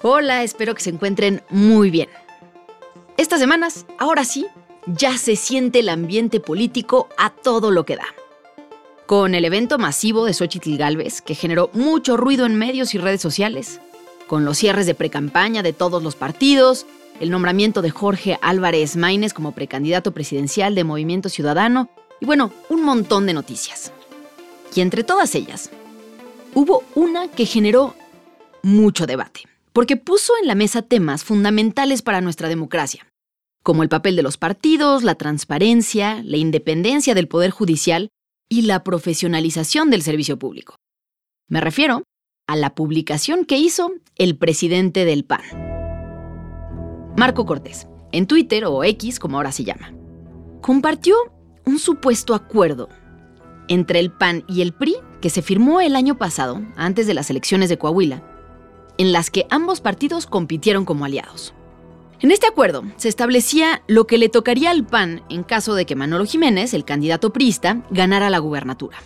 Hola, espero que se encuentren muy bien. Estas semanas, ahora sí, ya se siente el ambiente político a todo lo que da. Con el evento masivo de Xochitl Galvez, que generó mucho ruido en medios y redes sociales, con los cierres de precampaña de todos los partidos, el nombramiento de Jorge Álvarez Maínez como precandidato presidencial de Movimiento Ciudadano y bueno, un montón de noticias. Y entre todas ellas, hubo una que generó mucho debate porque puso en la mesa temas fundamentales para nuestra democracia, como el papel de los partidos, la transparencia, la independencia del Poder Judicial y la profesionalización del servicio público. Me refiero a la publicación que hizo el presidente del PAN, Marco Cortés, en Twitter o X como ahora se llama. Compartió un supuesto acuerdo entre el PAN y el PRI que se firmó el año pasado, antes de las elecciones de Coahuila, en las que ambos partidos compitieron como aliados. En este acuerdo se establecía lo que le tocaría al PAN en caso de que Manolo Jiménez, el candidato priista, ganara la gubernatura.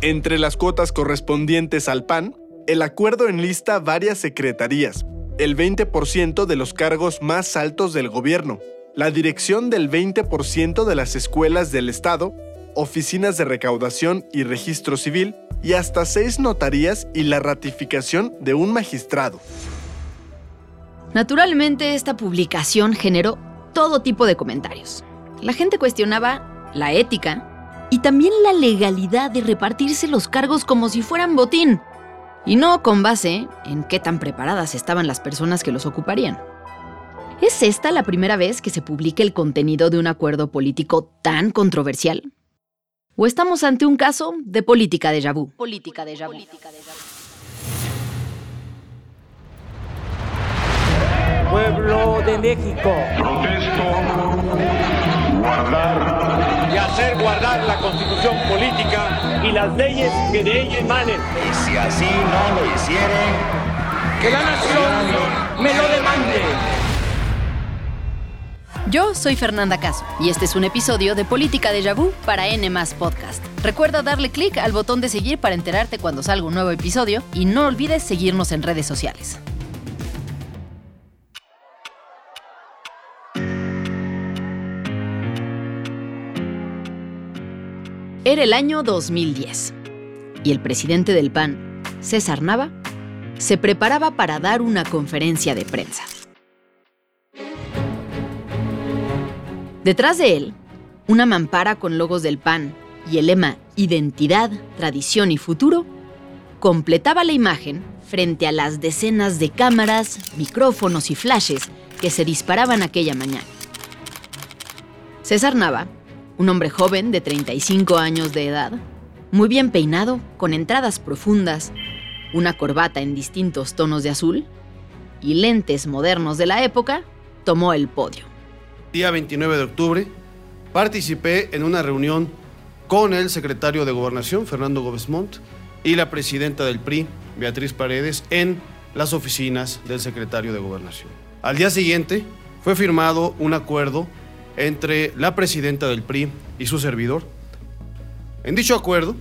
Entre las cuotas correspondientes al PAN, el acuerdo enlista varias secretarías, el 20% de los cargos más altos del gobierno, la dirección del 20% de las escuelas del Estado, oficinas de recaudación y registro civil, y hasta seis notarías y la ratificación de un magistrado. Naturalmente, esta publicación generó todo tipo de comentarios. La gente cuestionaba la ética y también la legalidad de repartirse los cargos como si fueran botín, y no con base en qué tan preparadas estaban las personas que los ocuparían. ¿Es esta la primera vez que se publica el contenido de un acuerdo político tan controversial? ¿O estamos ante un caso de política de vu? Política de vu. Pueblo de México. Protesto guardar y hacer guardar la constitución política y las leyes que de ella emanen. Y si así no lo hicieren, que la nación me lo demande. Yo soy Fernanda Caso y este es un episodio de Política de Vu para N Podcast. Recuerda darle clic al botón de seguir para enterarte cuando salga un nuevo episodio y no olvides seguirnos en redes sociales. Era el año 2010 y el presidente del PAN, César Nava, se preparaba para dar una conferencia de prensa. Detrás de él, una mampara con logos del PAN y el lema Identidad, Tradición y Futuro completaba la imagen frente a las decenas de cámaras, micrófonos y flashes que se disparaban aquella mañana. César Nava, un hombre joven de 35 años de edad, muy bien peinado, con entradas profundas, una corbata en distintos tonos de azul y lentes modernos de la época, tomó el podio día 29 de octubre, participé en una reunión con el secretario de Gobernación, Fernando Gómez Montt, y la presidenta del PRI, Beatriz Paredes, en las oficinas del secretario de Gobernación. Al día siguiente fue firmado un acuerdo entre la presidenta del PRI y su servidor. En dicho acuerdo,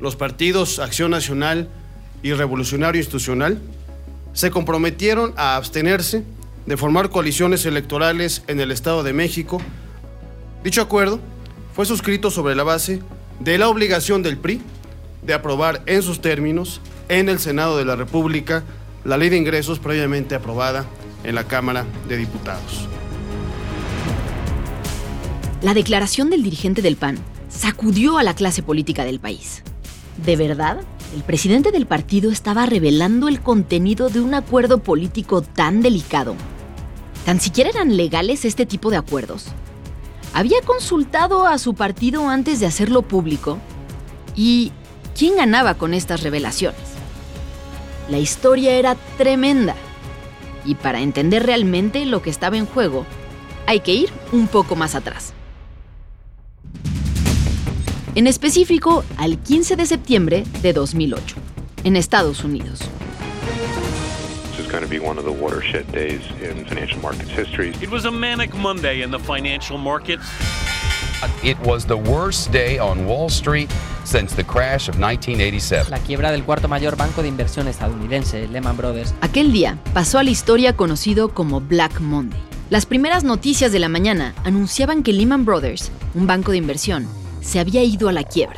los partidos Acción Nacional y Revolucionario Institucional se comprometieron a abstenerse de formar coaliciones electorales en el Estado de México. Dicho acuerdo fue suscrito sobre la base de la obligación del PRI de aprobar en sus términos en el Senado de la República la ley de ingresos previamente aprobada en la Cámara de Diputados. La declaración del dirigente del PAN sacudió a la clase política del país. ¿De verdad? ¿El presidente del partido estaba revelando el contenido de un acuerdo político tan delicado ¿Tan siquiera eran legales este tipo de acuerdos? ¿Había consultado a su partido antes de hacerlo público? ¿Y quién ganaba con estas revelaciones? La historia era tremenda. Y para entender realmente lo que estaba en juego, hay que ir un poco más atrás. En específico, al 15 de septiembre de 2008, en Estados Unidos going to be one of the watershed days in financial markets history. It was a manic Monday in the financial markets. It was the worst day on Wall Street since the crash of 1987. La quiebra del cuarto mayor banco de inversión estadounidense, Lehman Brothers. Aquel día pasó a la historia conocido como Black Monday. Las primeras noticias de la mañana anunciaban que Lehman Brothers, un banco de inversión, se había ido a la quiebra.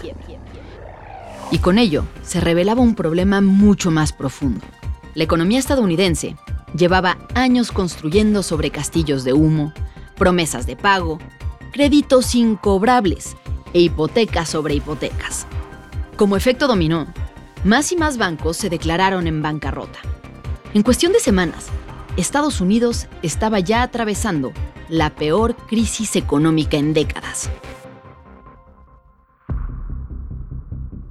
Y con ello se revelaba un problema mucho más profundo. La economía estadounidense llevaba años construyendo sobre castillos de humo, promesas de pago, créditos incobrables e hipotecas sobre hipotecas. Como efecto dominó, más y más bancos se declararon en bancarrota. En cuestión de semanas, Estados Unidos estaba ya atravesando la peor crisis económica en décadas.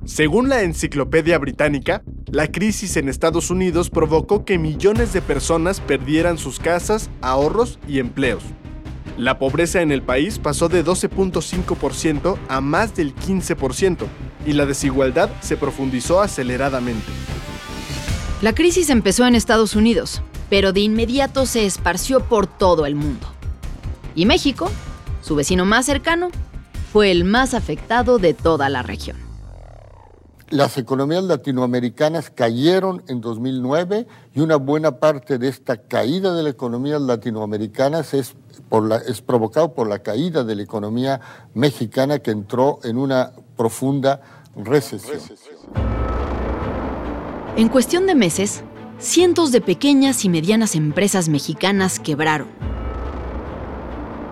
Según la Enciclopedia Británica, la crisis en Estados Unidos provocó que millones de personas perdieran sus casas, ahorros y empleos. La pobreza en el país pasó de 12.5% a más del 15% y la desigualdad se profundizó aceleradamente. La crisis empezó en Estados Unidos, pero de inmediato se esparció por todo el mundo. Y México, su vecino más cercano, fue el más afectado de toda la región. Las economías latinoamericanas cayeron en 2009 y una buena parte de esta caída de las economías latinoamericanas es, por la, es provocado por la caída de la economía mexicana que entró en una profunda recesión. En cuestión de meses, cientos de pequeñas y medianas empresas mexicanas quebraron.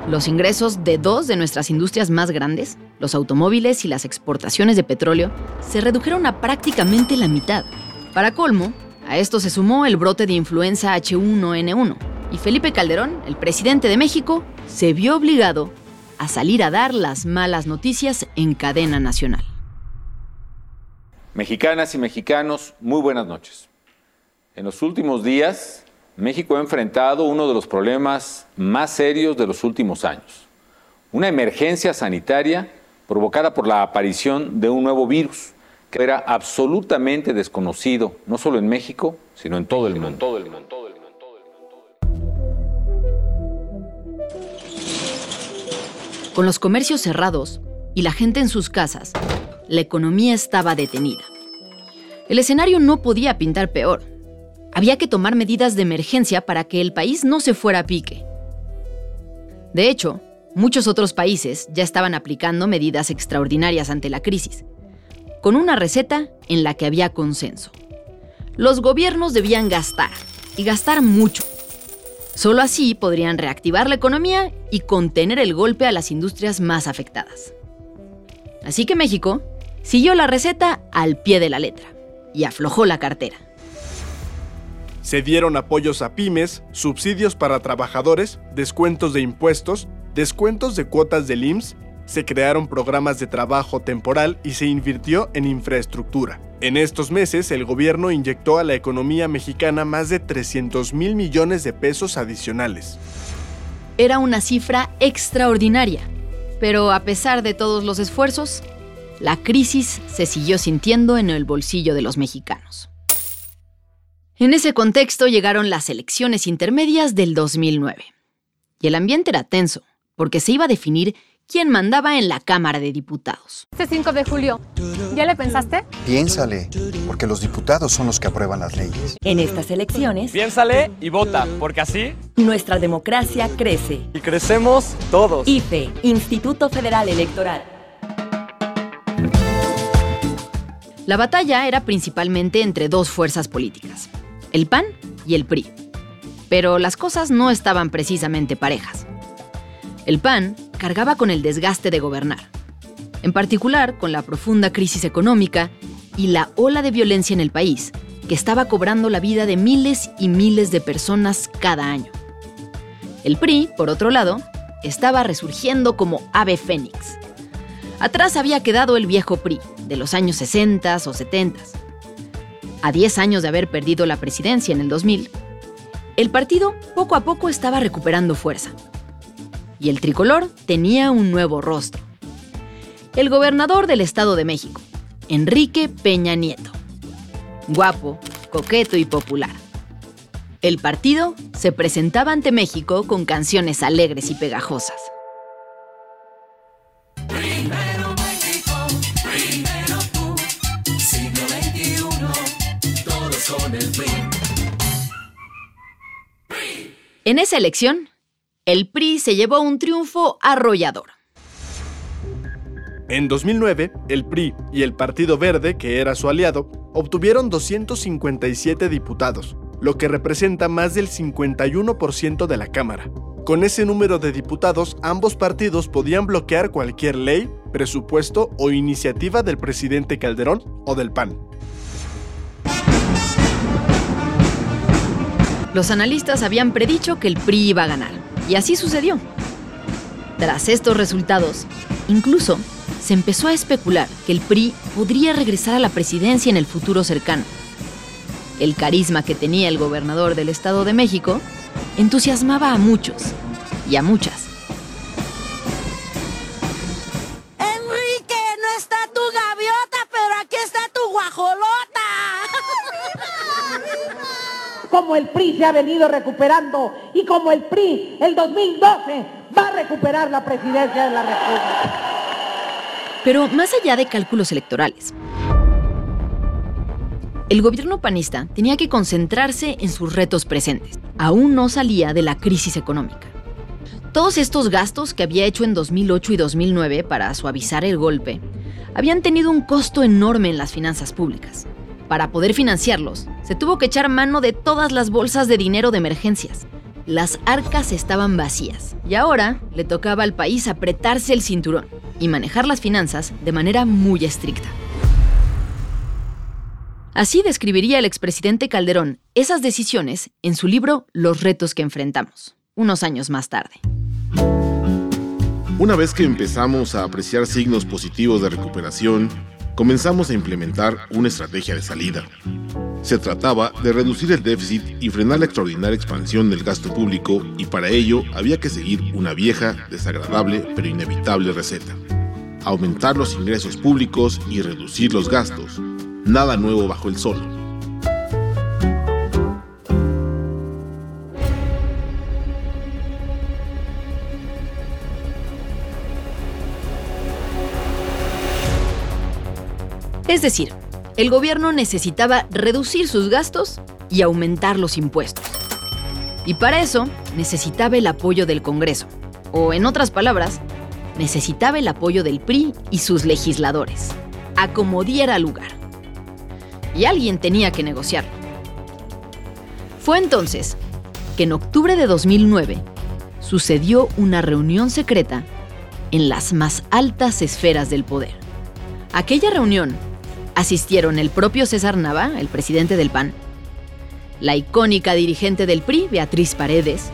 Los ingresos de dos de nuestras industrias más grandes, los automóviles y las exportaciones de petróleo, se redujeron a prácticamente la mitad. Para colmo, a esto se sumó el brote de influenza H1N1 y Felipe Calderón, el presidente de México, se vio obligado a salir a dar las malas noticias en cadena nacional. Mexicanas y mexicanos, muy buenas noches. En los últimos días, México ha enfrentado uno de los problemas más serios de los últimos años, una emergencia sanitaria provocada por la aparición de un nuevo virus que era absolutamente desconocido, no solo en México, sino en todo el mundo. Con los comercios cerrados y la gente en sus casas, la economía estaba detenida. El escenario no podía pintar peor. Había que tomar medidas de emergencia para que el país no se fuera a pique. De hecho, muchos otros países ya estaban aplicando medidas extraordinarias ante la crisis, con una receta en la que había consenso. Los gobiernos debían gastar, y gastar mucho. Solo así podrían reactivar la economía y contener el golpe a las industrias más afectadas. Así que México siguió la receta al pie de la letra y aflojó la cartera. Se dieron apoyos a pymes, subsidios para trabajadores, descuentos de impuestos, descuentos de cuotas del IMSS, se crearon programas de trabajo temporal y se invirtió en infraestructura. En estos meses, el gobierno inyectó a la economía mexicana más de 300 mil millones de pesos adicionales. Era una cifra extraordinaria, pero a pesar de todos los esfuerzos, la crisis se siguió sintiendo en el bolsillo de los mexicanos. En ese contexto llegaron las elecciones intermedias del 2009. Y el ambiente era tenso, porque se iba a definir quién mandaba en la Cámara de Diputados. Este 5 de julio, ¿ya le pensaste? Piénsale, porque los diputados son los que aprueban las leyes. En estas elecciones, piénsale y vota, porque así nuestra democracia crece. Y crecemos todos. IFE, Instituto Federal Electoral. La batalla era principalmente entre dos fuerzas políticas, el PAN y el PRI. Pero las cosas no estaban precisamente parejas. El PAN cargaba con el desgaste de gobernar, en particular con la profunda crisis económica y la ola de violencia en el país, que estaba cobrando la vida de miles y miles de personas cada año. El PRI, por otro lado, estaba resurgiendo como ave fénix. Atrás había quedado el viejo PRI, de los años 60 o 70. A 10 años de haber perdido la presidencia en el 2000, el partido poco a poco estaba recuperando fuerza. Y el tricolor tenía un nuevo rostro. El gobernador del Estado de México, Enrique Peña Nieto. Guapo, coqueto y popular. El partido se presentaba ante México con canciones alegres y pegajosas. En esa elección, el PRI se llevó un triunfo arrollador. En 2009, el PRI y el Partido Verde, que era su aliado, obtuvieron 257 diputados, lo que representa más del 51% de la Cámara. Con ese número de diputados, ambos partidos podían bloquear cualquier ley, presupuesto o iniciativa del presidente Calderón o del PAN. Los analistas habían predicho que el PRI iba a ganar, y así sucedió. Tras estos resultados, incluso se empezó a especular que el PRI podría regresar a la presidencia en el futuro cercano. El carisma que tenía el gobernador del Estado de México entusiasmaba a muchos y a muchas. Como el PRI se ha venido recuperando y como el PRI el 2012 va a recuperar la presidencia de la República. Pero más allá de cálculos electorales, el gobierno panista tenía que concentrarse en sus retos presentes. Aún no salía de la crisis económica. Todos estos gastos que había hecho en 2008 y 2009 para suavizar el golpe habían tenido un costo enorme en las finanzas públicas. Para poder financiarlos, se tuvo que echar mano de todas las bolsas de dinero de emergencias. Las arcas estaban vacías y ahora le tocaba al país apretarse el cinturón y manejar las finanzas de manera muy estricta. Así describiría el expresidente Calderón esas decisiones en su libro Los retos que enfrentamos, unos años más tarde. Una vez que empezamos a apreciar signos positivos de recuperación, comenzamos a implementar una estrategia de salida. Se trataba de reducir el déficit y frenar la extraordinaria expansión del gasto público y para ello había que seguir una vieja, desagradable pero inevitable receta. Aumentar los ingresos públicos y reducir los gastos, nada nuevo bajo el sol. Es decir, el gobierno necesitaba reducir sus gastos y aumentar los impuestos. Y para eso necesitaba el apoyo del Congreso, o en otras palabras, necesitaba el apoyo del PRI y sus legisladores, a como diera lugar y alguien tenía que negociarlo. Fue entonces que en octubre de 2009 sucedió una reunión secreta en las más altas esferas del poder. Aquella reunión asistieron el propio César Nava, el presidente del PAN, la icónica dirigente del PRI, Beatriz Paredes,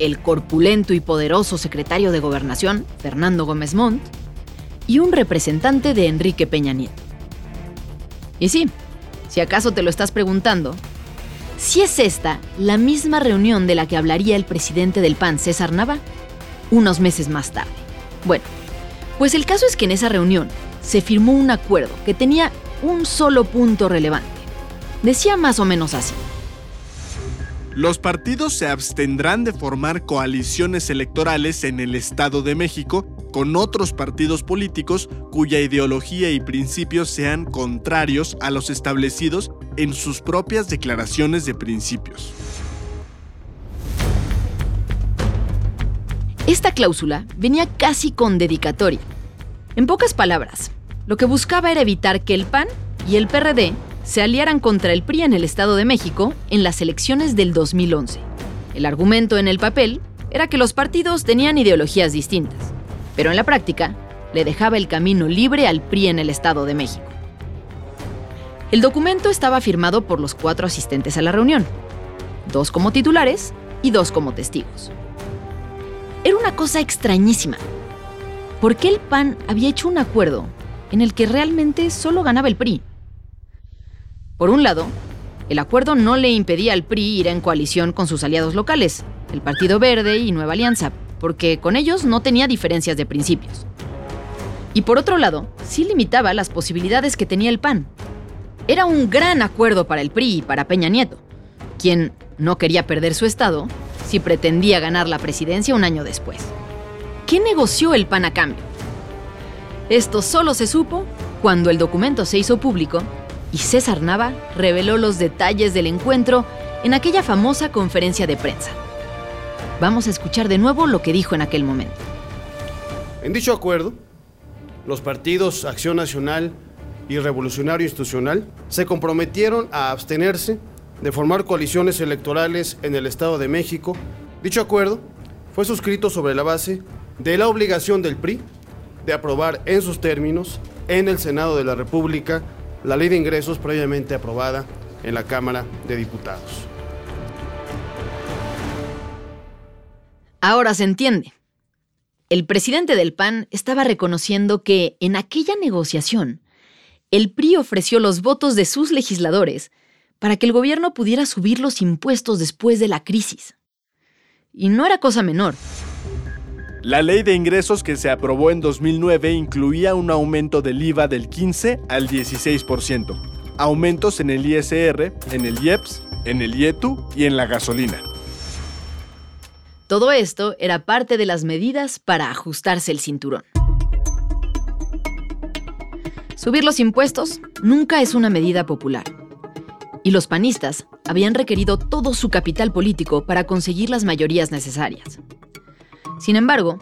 el corpulento y poderoso secretario de Gobernación, Fernando Gómez Montt, y un representante de Enrique Peña Nieto. Y sí, si acaso te lo estás preguntando, si es esta la misma reunión de la que hablaría el presidente del PAN, César Nava, unos meses más tarde. Bueno, pues el caso es que en esa reunión se firmó un acuerdo que tenía un solo punto relevante. Decía más o menos así. Los partidos se abstendrán de formar coaliciones electorales en el Estado de México con otros partidos políticos cuya ideología y principios sean contrarios a los establecidos en sus propias declaraciones de principios. Esta cláusula venía casi con dedicatoria. En pocas palabras, lo que buscaba era evitar que el PAN y el PRD se aliaran contra el PRI en el Estado de México en las elecciones del 2011. El argumento en el papel era que los partidos tenían ideologías distintas, pero en la práctica le dejaba el camino libre al PRI en el Estado de México. El documento estaba firmado por los cuatro asistentes a la reunión, dos como titulares y dos como testigos. Era una cosa extrañísima. ¿Por qué el PAN había hecho un acuerdo en el que realmente solo ganaba el PRI? Por un lado, el acuerdo no le impedía al PRI ir en coalición con sus aliados locales, el Partido Verde y Nueva Alianza, porque con ellos no tenía diferencias de principios. Y por otro lado, sí limitaba las posibilidades que tenía el PAN. Era un gran acuerdo para el PRI y para Peña Nieto, quien no quería perder su estado si pretendía ganar la presidencia un año después. ¿Qué negoció el PAN a cambio? Esto solo se supo cuando el documento se hizo público Y César Nava reveló los detalles del encuentro en aquella famosa conferencia de prensa. Vamos a escuchar de nuevo lo que dijo en aquel momento. En dicho acuerdo, los partidos Acción Nacional y Revolucionario Institucional se comprometieron a abstenerse de formar coaliciones electorales en el Estado de México. Dicho acuerdo fue suscrito sobre la base de la obligación del PRI de aprobar en sus términos en el Senado de la República la ley de ingresos previamente aprobada en la Cámara de Diputados. Ahora se entiende. El presidente del PAN estaba reconociendo que en aquella negociación, el PRI ofreció los votos de sus legisladores para que el gobierno pudiera subir los impuestos después de la crisis. Y no era cosa menor. La ley de ingresos que se aprobó en 2009 incluía un aumento del IVA del 15 al 16%, aumentos en el ISR, en el IEPS, en el IETU y en la gasolina. Todo esto era parte de las medidas para ajustarse el cinturón. Subir los impuestos nunca es una medida popular. Y los panistas habían requerido todo su capital político para conseguir las mayorías necesarias. Sin embargo,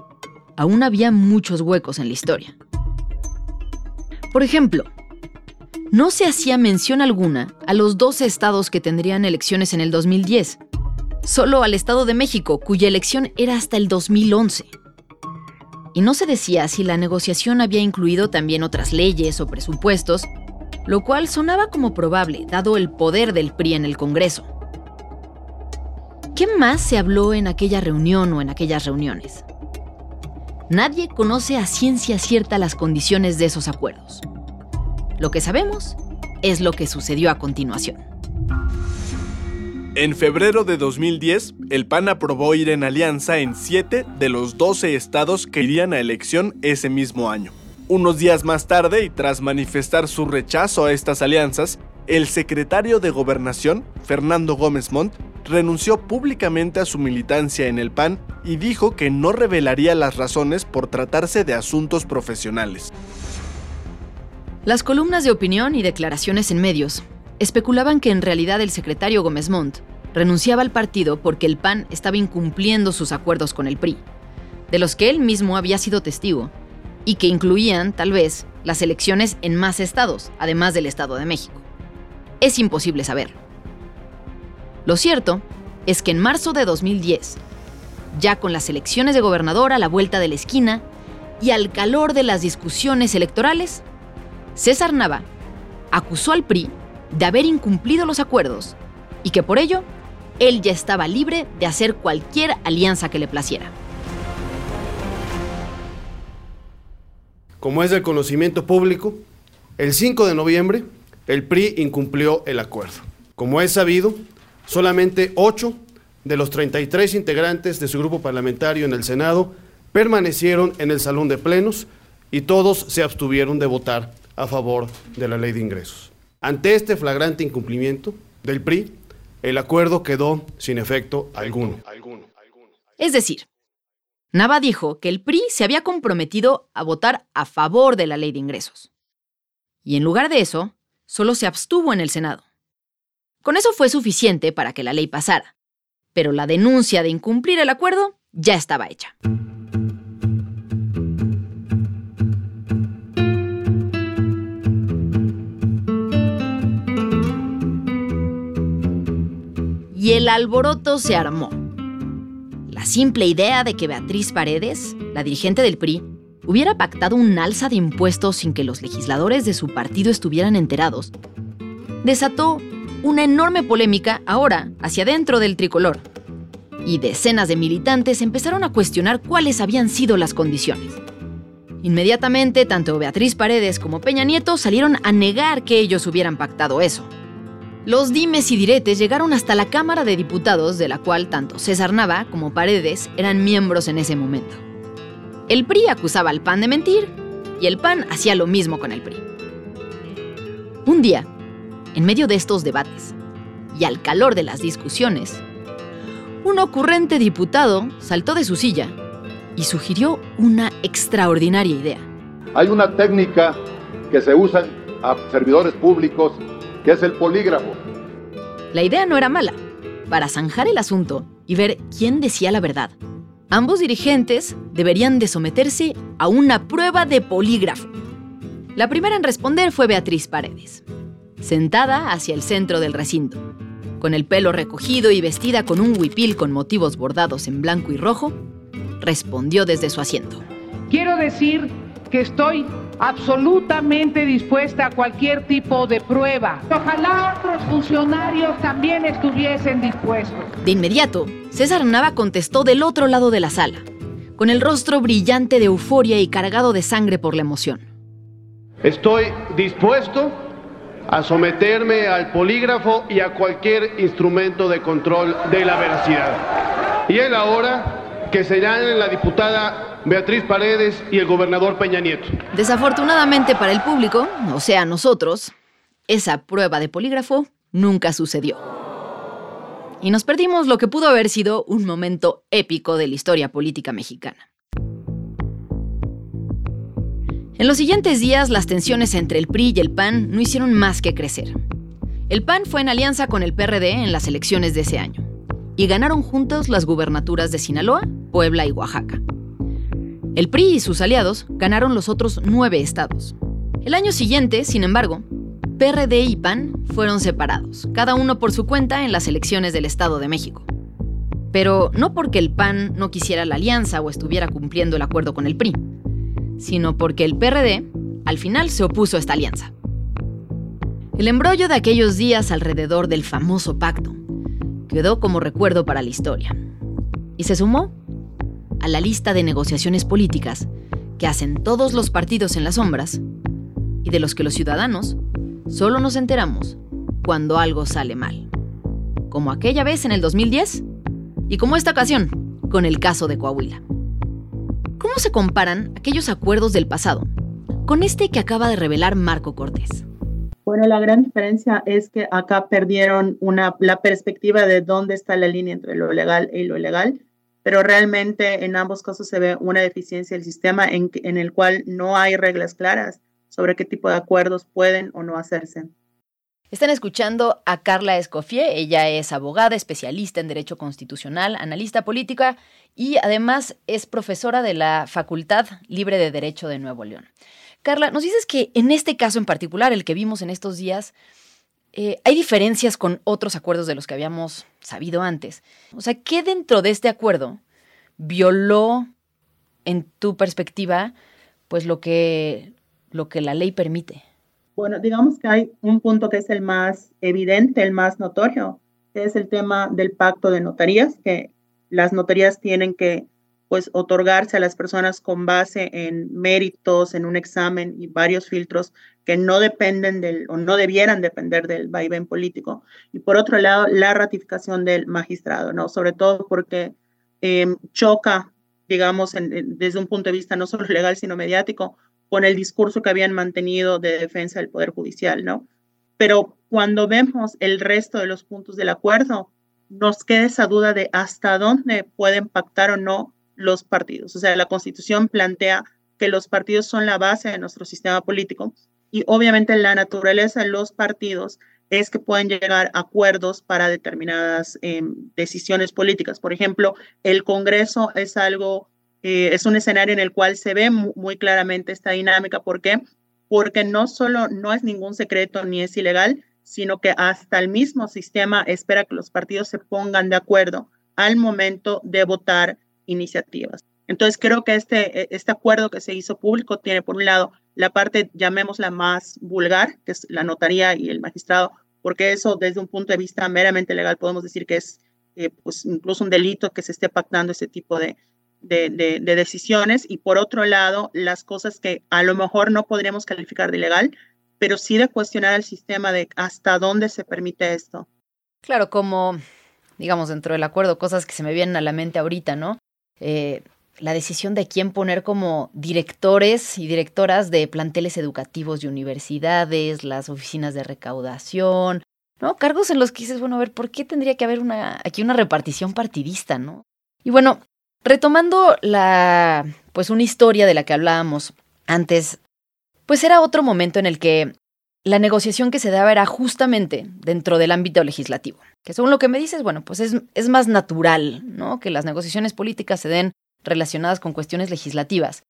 aún había muchos huecos en la historia. Por ejemplo, no se hacía mención alguna a los 12 estados que tendrían elecciones en el 2010, solo al Estado de México, cuya elección era hasta el 2011. Y no se decía si la negociación había incluido también otras leyes o presupuestos, lo cual sonaba como probable, dado el poder del PRI en el Congreso. ¿Qué más se habló en aquella reunión o en aquellas reuniones? Nadie conoce a ciencia cierta las condiciones de esos acuerdos. Lo que sabemos es lo que sucedió a continuación. En febrero de 2010, el PAN aprobó ir en alianza en 7 de los 12 estados que irían a elección ese mismo año. Unos días más tarde, y tras manifestar su rechazo a estas alianzas, el secretario de Gobernación, Fernando Gómez Montt, renunció públicamente a su militancia en el PAN y dijo que no revelaría las razones por tratarse de asuntos profesionales. Las columnas de opinión y declaraciones en medios especulaban que en realidad el secretario Gómez Montt renunciaba al partido porque el PAN estaba incumpliendo sus acuerdos con el PRI, de los que él mismo había sido testigo, y que incluían, tal vez, las elecciones en más estados, además del Estado de México. Es imposible saberlo. Lo cierto es que en marzo de 2010, ya con las elecciones de gobernador a la vuelta de la esquina y al calor de las discusiones electorales, César Nava acusó al PRI de haber incumplido los acuerdos y que por ello él ya estaba libre de hacer cualquier alianza que le placiera. Como es del conocimiento público, el 5 de noviembre el PRI incumplió el acuerdo. Como es sabido, solamente 8 de los 33 integrantes de su grupo parlamentario en el Senado permanecieron en el salón de plenos y todos se abstuvieron de votar a favor de la ley de ingresos. Ante este flagrante incumplimiento del PRI, el acuerdo quedó sin efecto alguno. Es decir, Nava dijo que el PRI se había comprometido a votar a favor de la ley de ingresos. Y en lugar de eso, solo se abstuvo en el Senado. Con eso fue suficiente para que la ley pasara, pero la denuncia de incumplir el acuerdo ya estaba hecha. Y el alboroto se armó. La simple idea de que Beatriz Paredes, la dirigente del PRI, hubiera pactado un alza de impuestos sin que los legisladores de su partido estuvieran enterados, desató una enorme polémica ahora hacia dentro del tricolor. Y decenas de militantes empezaron a cuestionar cuáles habían sido las condiciones. Inmediatamente, tanto Beatriz Paredes como Peña Nieto salieron a negar que ellos hubieran pactado eso. Los dimes y diretes llegaron hasta la Cámara de Diputados, de la cual tanto César Nava como Paredes eran miembros en ese momento. El PRI acusaba al PAN de mentir y el PAN hacía lo mismo con el PRI. Un día, en medio de estos debates y al calor de las discusiones, un ocurrente diputado saltó de su silla y sugirió una extraordinaria idea. Hay una técnica que se usa a servidores públicos que es el polígrafo. La idea no era mala. Para zanjar el asunto y ver quién decía la verdad, ambos dirigentes deberían de someterse a una prueba de polígrafo. La primera en responder fue Beatriz Paredes, sentada hacia el centro del recinto, con el pelo recogido y vestida con un huipil con motivos bordados en blanco y rojo, respondió desde su asiento. Quiero decir que estoy absolutamente dispuesta a cualquier tipo de prueba. Ojalá otros funcionarios también estuviesen dispuestos. De inmediato, César Nava contestó del otro lado de la sala, con el rostro brillante de euforia y cargado de sangre por la emoción. Estoy dispuesto a someterme al polígrafo y a cualquier instrumento de control de la veracidad. Y es la hora que señalen la diputada Beatriz Paredes y el gobernador Peña Nieto. Desafortunadamente para el público, o sea, nosotros, esa prueba de polígrafo nunca sucedió. Y nos perdimos lo que pudo haber sido un momento épico de la historia política mexicana. En los siguientes días, las tensiones entre el PRI y el PAN no hicieron más que crecer. El PAN fue en alianza con el PRD en las elecciones de ese año y ganaron juntos las gubernaturas de Sinaloa, Puebla y Oaxaca. El PRI y sus aliados ganaron los otros nueve estados. El año siguiente, sin embargo, PRD y PAN fueron separados, cada uno por su cuenta en las elecciones del Estado de México. Pero no porque el PAN no quisiera la alianza o estuviera cumpliendo el acuerdo con el PRI, sino porque el PRD al final se opuso a esta alianza. El embrollo de aquellos días alrededor del famoso pacto quedó como recuerdo para la historia y se sumó a la lista de negociaciones políticas que hacen todos los partidos en las sombras y de los que los ciudadanos solo nos enteramos cuando algo sale mal. Como aquella vez en el 2010 y como esta ocasión con el caso de Coahuila. ¿Cómo se comparan aquellos acuerdos del pasado con este que acaba de revelar Marco Cortés? Bueno, la gran diferencia es que acá perdieron una, la perspectiva de dónde está la línea entre lo legal y lo ilegal pero realmente en ambos casos se ve una deficiencia del sistema en, en el cual no hay reglas claras sobre qué tipo de acuerdos pueden o no hacerse. Están escuchando a Carla Escofié. Ella es abogada, especialista en Derecho Constitucional, analista política y además es profesora de la Facultad Libre de Derecho de Nuevo León. Carla, nos dices que en este caso en particular, el que vimos en estos días, eh, hay diferencias con otros acuerdos de los que habíamos sabido antes. O sea, ¿qué dentro de este acuerdo violó, en tu perspectiva, pues lo que, lo que la ley permite? Bueno, digamos que hay un punto que es el más evidente, el más notorio, que es el tema del pacto de notarías, que las notarías tienen que pues otorgarse a las personas con base en méritos, en un examen y varios filtros que no dependen del o no debieran depender del vaivén político. Y por otro lado, la ratificación del magistrado, ¿no? Sobre todo porque em, choca, digamos, desde un punto de vista no solo legal, sino mediático, con el discurso que habían mantenido de defensa del Poder Judicial, ¿no? Pero cuando vemos el resto de los puntos del acuerdo, nos queda esa duda de hasta dónde pueden pactar o no los partidos. O sea, la Constitución plantea que los partidos son la base de nuestro sistema político y obviamente la naturaleza de los partidos es que pueden llegar a acuerdos para determinadas em, decisiones políticas. Por ejemplo, el Congreso es algo, eh, es un escenario en el cual se ve muy, claramente esta dinámica. ¿Por qué? Porque no solo no es ningún secreto ni es ilegal, sino que hasta el mismo sistema espera que los partidos se pongan de acuerdo al momento de votar iniciativas. Entonces creo que este, e, este acuerdo que se hizo público tiene por un lado la parte, llamémosla más vulgar, que es la notaría y el magistrado, porque eso desde un punto de vista meramente legal podemos decir que es eh, pues incluso un delito que se esté pactando ese tipo de, de, de, decisiones. Y por otro lado, las cosas que a lo mejor no podríamos calificar de ilegal, pero sí de cuestionar el sistema de hasta dónde se permite esto. Claro, como digamos dentro del acuerdo, cosas que se me vienen a la mente ahorita, ¿no? Eh, la decisión de quién poner como directores y directoras de planteles educativos de universidades, las oficinas de recaudación, ¿no? Cargos en los que dices, bueno, a ver, ¿por qué tendría que haber una, aquí una repartición partidista, ¿no? Y bueno, retomando la, pues una historia de la que hablábamos antes, pues era otro momento en el que la negociación que se daba era justamente dentro del ámbito legislativo. Que según lo que me dices, bueno, pues es, es más natural, ¿no? Que las negociaciones políticas se den relacionadas con cuestiones legislativas.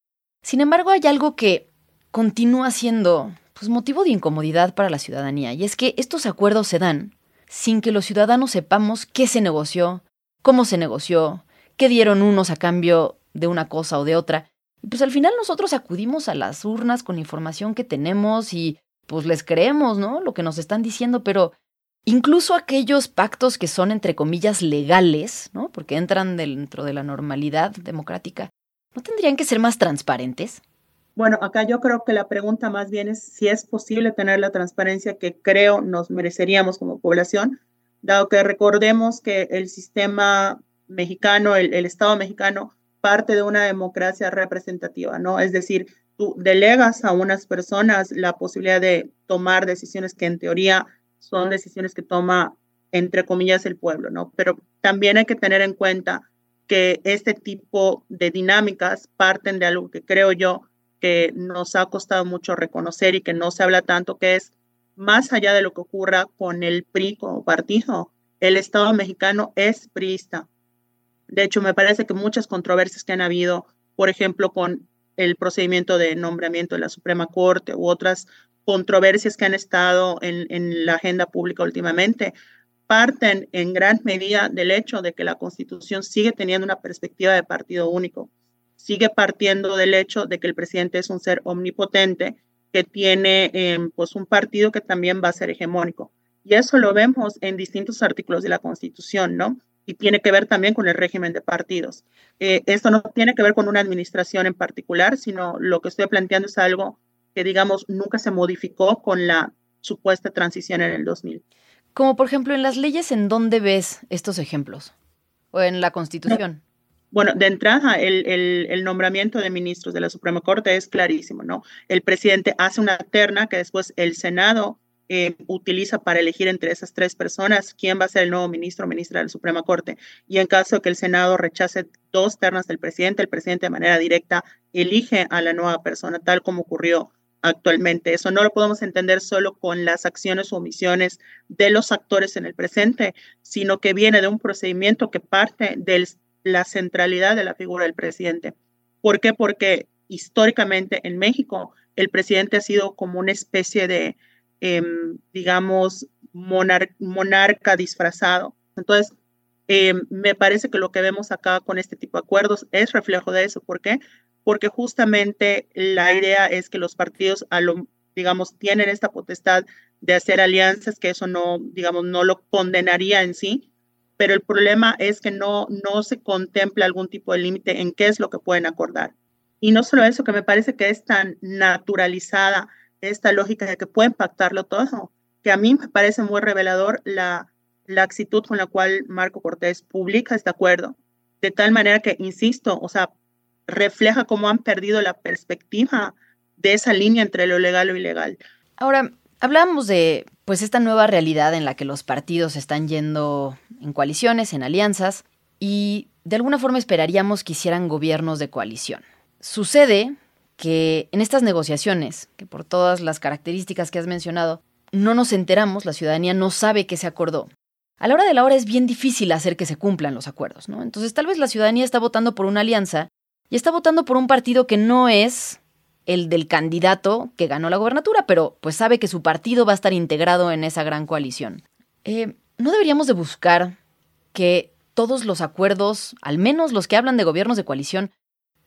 Sin embargo, hay algo que continúa siendo pues, motivo de incomodidad para la ciudadanía, y es que estos acuerdos se dan sin que los ciudadanos sepamos qué se negoció, cómo se negoció, qué dieron unos a cambio de una cosa o de otra. Y pues al final nosotros acudimos a las urnas con la información que tenemos y pues les creemos, ¿no? Lo que nos están diciendo, pero incluso aquellos pactos que son entre comillas legales, ¿no? Porque entran dentro de la normalidad democrática, ¿no tendrían que ser más transparentes? Bueno, acá yo creo que la pregunta más bien es si es posible tener la transparencia que creo nos mereceríamos como población, dado que recordemos que el sistema mexicano, el, el Estado mexicano, parte de una democracia representativa, ¿no? Es decir, tú delegas a unas personas la posibilidad de tomar decisiones que en teoría son decisiones que toma, entre comillas, el pueblo, ¿no? Pero también hay que tener en cuenta que este tipo de dinámicas parten de algo que creo yo que nos ha costado mucho reconocer y que no se habla tanto, que es más allá de lo que ocurra con el PRI como partido, el Estado mexicano es priista. De hecho, me parece que muchas controversias que han habido, por ejemplo, con el procedimiento de nombramiento de la Suprema Corte u otras controversias que han estado en, la agenda pública últimamente, parten en gran medida del hecho de que la Constitución sigue teniendo una perspectiva de partido único, sigue partiendo del hecho de que el presidente es un ser omnipotente que tiene eh, pues un partido que también va a ser hegemónico. Y eso lo vemos en distintos artículos de la Constitución, ¿no? Y tiene que ver también con el régimen de partidos. Eh, esto no tiene que ver con una administración en particular, sino lo que estoy planteando es algo que, digamos, nunca se modificó con la supuesta transición en el 2000. Como por ejemplo en las leyes, ¿en dónde ves estos ejemplos? ¿O en la Constitución? Bueno, de entrada, el, el, el, nombramiento de ministros de la Suprema Corte es clarísimo, ¿no? El presidente hace una terna que después el Senado eh, utiliza para elegir entre esas tres personas quién va a ser el nuevo ministro o ministra de la Suprema Corte. Y en caso de que el Senado rechace dos ternas del presidente, el presidente de manera directa elige a la nueva persona, tal como ocurrió actualmente. Eso no lo podemos entender solo con las acciones o omisiones de los actores en el presente, sino que viene de un procedimiento que parte de la centralidad de la figura del presidente. ¿Por qué? Porque históricamente en México el presidente ha sido como una especie de Em, digamos, monarca disfrazado. Entonces, em, me parece que lo que vemos acá con este tipo de acuerdos es reflejo de eso. ¿Por qué? Porque justamente la idea es que los partidos, a lo, digamos, tienen esta potestad de hacer alianzas, que eso no, digamos, no lo condenaría en sí, pero el problema es que no, no se contempla algún tipo de límite en qué es lo que pueden acordar. Y no solo eso, que me parece que es tan naturalizada esta lógica de que puede impactarlo todo, que a mí me parece muy revelador la, la actitud con la cual Marco Cortés publica este acuerdo, de tal manera que, insisto, o sea, refleja cómo han perdido la perspectiva de esa línea entre lo legal y lo ilegal. Ahora, hablamos de pues esta nueva realidad en la que los partidos están yendo en coaliciones, en alianzas, y de alguna forma esperaríamos que hicieran gobiernos de coalición. Sucede que en estas negociaciones, que por todas las características que has mencionado, no nos enteramos, la ciudadanía no sabe qué se acordó. A la hora de la hora es bien difícil hacer que se cumplan los acuerdos, ¿no? Entonces tal vez la ciudadanía está votando por una alianza y está votando por un partido que no es el del candidato que ganó la gobernatura, pero pues sabe que su partido va a estar integrado en esa gran coalición. Eh, ¿No deberíamos de buscar que todos los acuerdos, al menos los que hablan de gobiernos de coalición,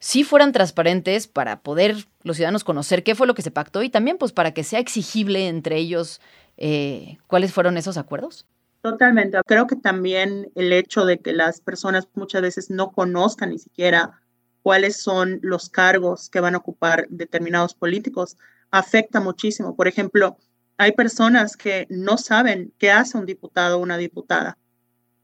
si fueran transparentes para poder los ciudadanos conocer qué fue lo que se pactó y también pues para que sea exigible entre ellos eh, cuáles fueron esos acuerdos? Totalmente. Creo que también el hecho de que las personas muchas veces no conozcan ni siquiera cuáles son los cargos que van a ocupar determinados políticos afecta muchísimo. Por ejemplo, hay personas que no saben qué hace un diputado o una diputada.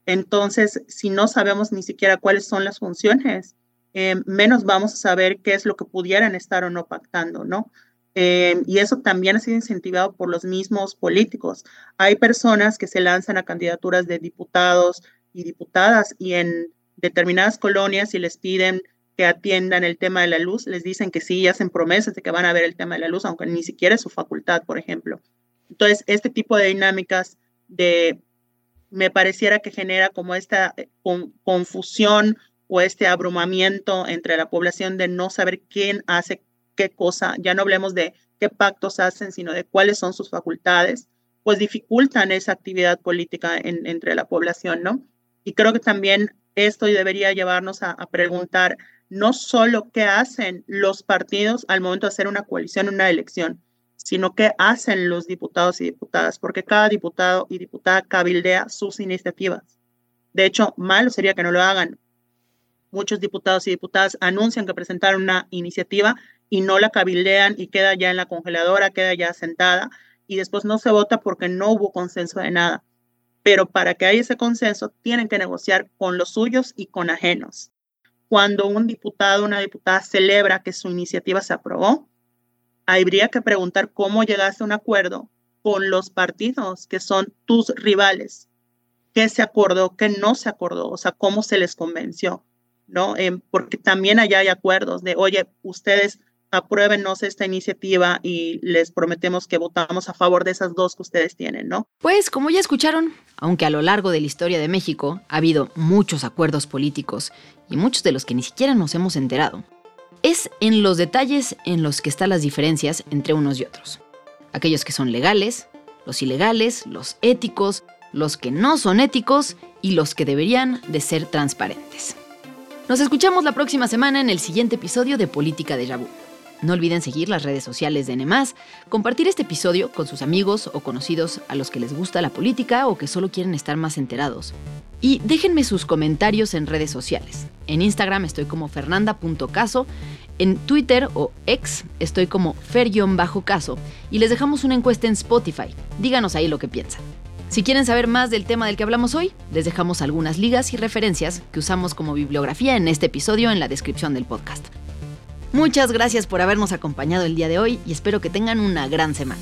Entonces, si no sabemos ni siquiera cuáles son las funciones, eh, menos vamos a saber qué es lo que pudieran estar o no pactando, ¿no? Eh, y eso también ha sido incentivado por los mismos políticos. Hay personas que se lanzan a candidaturas de diputados y diputadas y en determinadas colonias y les piden que atiendan el tema de la luz, les dicen que sí y hacen promesas de que van a ver el tema de la luz, aunque ni siquiera es su facultad, por ejemplo. Entonces, este tipo de dinámicas de, me pareciera que genera como esta eh, confusión o este abrumamiento entre la población de no saber quién hace qué cosa, ya no hablemos de qué pactos hacen, sino de cuáles son sus facultades, pues dificultan esa actividad política entre la población, ¿no? Y creo que también esto debería llevarnos a, preguntar no solo qué hacen los partidos al momento de hacer una coalición, una elección, sino qué hacen los diputados y diputadas, porque cada diputado y diputada cabildea sus iniciativas. De hecho, malo sería que no lo hagan. Muchos diputados y diputadas anuncian que presentaron una iniciativa y no la cabildean y queda ya en la congeladora, queda ya sentada y después no se vota porque no hubo consenso de nada. Pero para que haya ese consenso, tienen que negociar con los suyos y con ajenos. Cuando un diputado o una diputada celebra que su iniciativa se aprobó, habría que preguntar cómo llegaste a un acuerdo con los partidos que son tus rivales. ¿Qué se acordó? ¿Qué no se acordó? O sea, cómo se les convenció, ¿no? Eh, porque también allá hay acuerdos de, oye, ustedes apruébenos esta iniciativa y les prometemos que votamos a favor de esas dos que ustedes tienen, ¿no? Pues como ya escucharon, aunque a lo largo de la historia de México ha habido muchos acuerdos políticos y muchos de los que ni siquiera nos hemos enterado, es en los detalles en los que están las diferencias entre unos y otros. Aquellos que son legales, los ilegales, los éticos, los que no son éticos y los que deberían de ser transparentes. Nos escuchamos la próxima semana en el siguiente episodio de Política de Yabú. No olviden seguir las redes sociales de Nemás, compartir este episodio con sus amigos o conocidos a los que les gusta la política o que solo quieren estar más enterados. Y déjenme sus comentarios en redes sociales. En Instagram estoy como fernanda.caso, en Twitter o ex estoy como fer-caso y les dejamos una encuesta en Spotify. Díganos ahí lo que piensan. Si quieren saber más del tema del que hablamos hoy, les dejamos algunas ligas y referencias que usamos como bibliografía en este episodio en la descripción del podcast. Muchas gracias por habernos acompañado el día de hoy y espero que tengan una gran semana.